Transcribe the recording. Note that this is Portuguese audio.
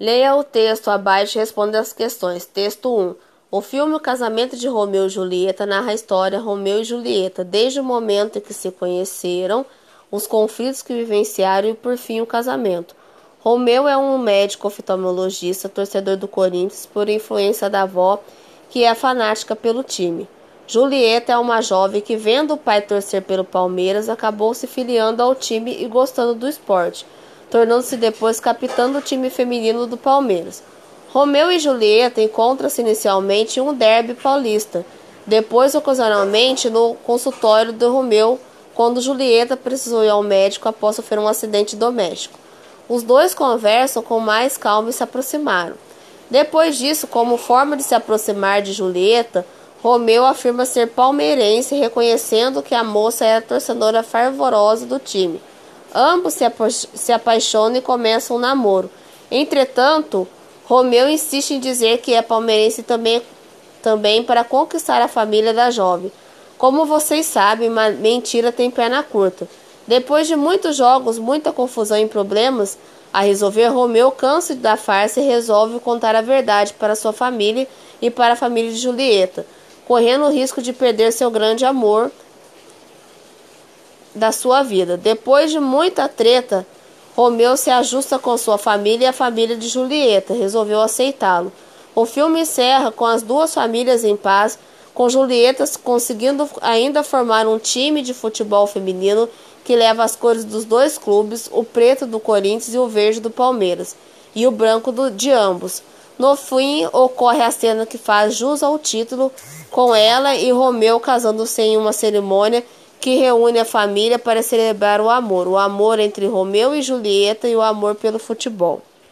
Leia o texto abaixo e responda as questões. Texto 1. O filme O Casamento de Romeu e Julieta narra a história Romeu e Julieta, desde o momento em que se conheceram, os conflitos que vivenciaram e por fim o casamento. Romeu é um médico oftalmologista, torcedor do Corinthians por influência da avó, que é fanática pelo time. Julieta é uma jovem que, vendo o pai torcer pelo Palmeiras, acabou se filiando ao time e gostando do esporte, tornando-se depois capitã do time feminino do Palmeiras. Romeu e Julieta encontram-se inicialmente em um derby paulista, depois ocasionalmente no consultório de Romeu, quando Julieta precisou ir ao médico após sofrer um acidente doméstico. Os dois conversam com mais calma e se aproximaram. Depois disso, como forma de se aproximar de Julieta, Romeu afirma ser palmeirense, reconhecendo que a moça era torcedora fervorosa do time. Ambos se, apa se apaixonam e começam um namoro. Entretanto, Romeu insiste em dizer que é palmeirense também, também para conquistar a família da jovem. Como vocês sabem, mentira tem perna curta. Depois de muitos jogos, muita confusão e problemas a resolver, Romeu cansa da farsa e resolve contar a verdade para sua família e para a família de Julieta correndo o risco de perder seu grande amor da sua vida. Depois de muita treta, Romeu se ajusta com sua família e a família de Julieta resolveu aceitá-lo. O filme encerra com as duas famílias em paz, com Julieta conseguindo ainda formar um time de futebol feminino que leva as cores dos dois clubes, o preto do Corinthians e o verde do Palmeiras, e o branco do, de ambos. No fim, ocorre a cena que faz jus ao título, com ela e Romeu casando-se em uma cerimônia que reúne a família para celebrar o amor, o amor entre Romeu e Julieta e o amor pelo futebol.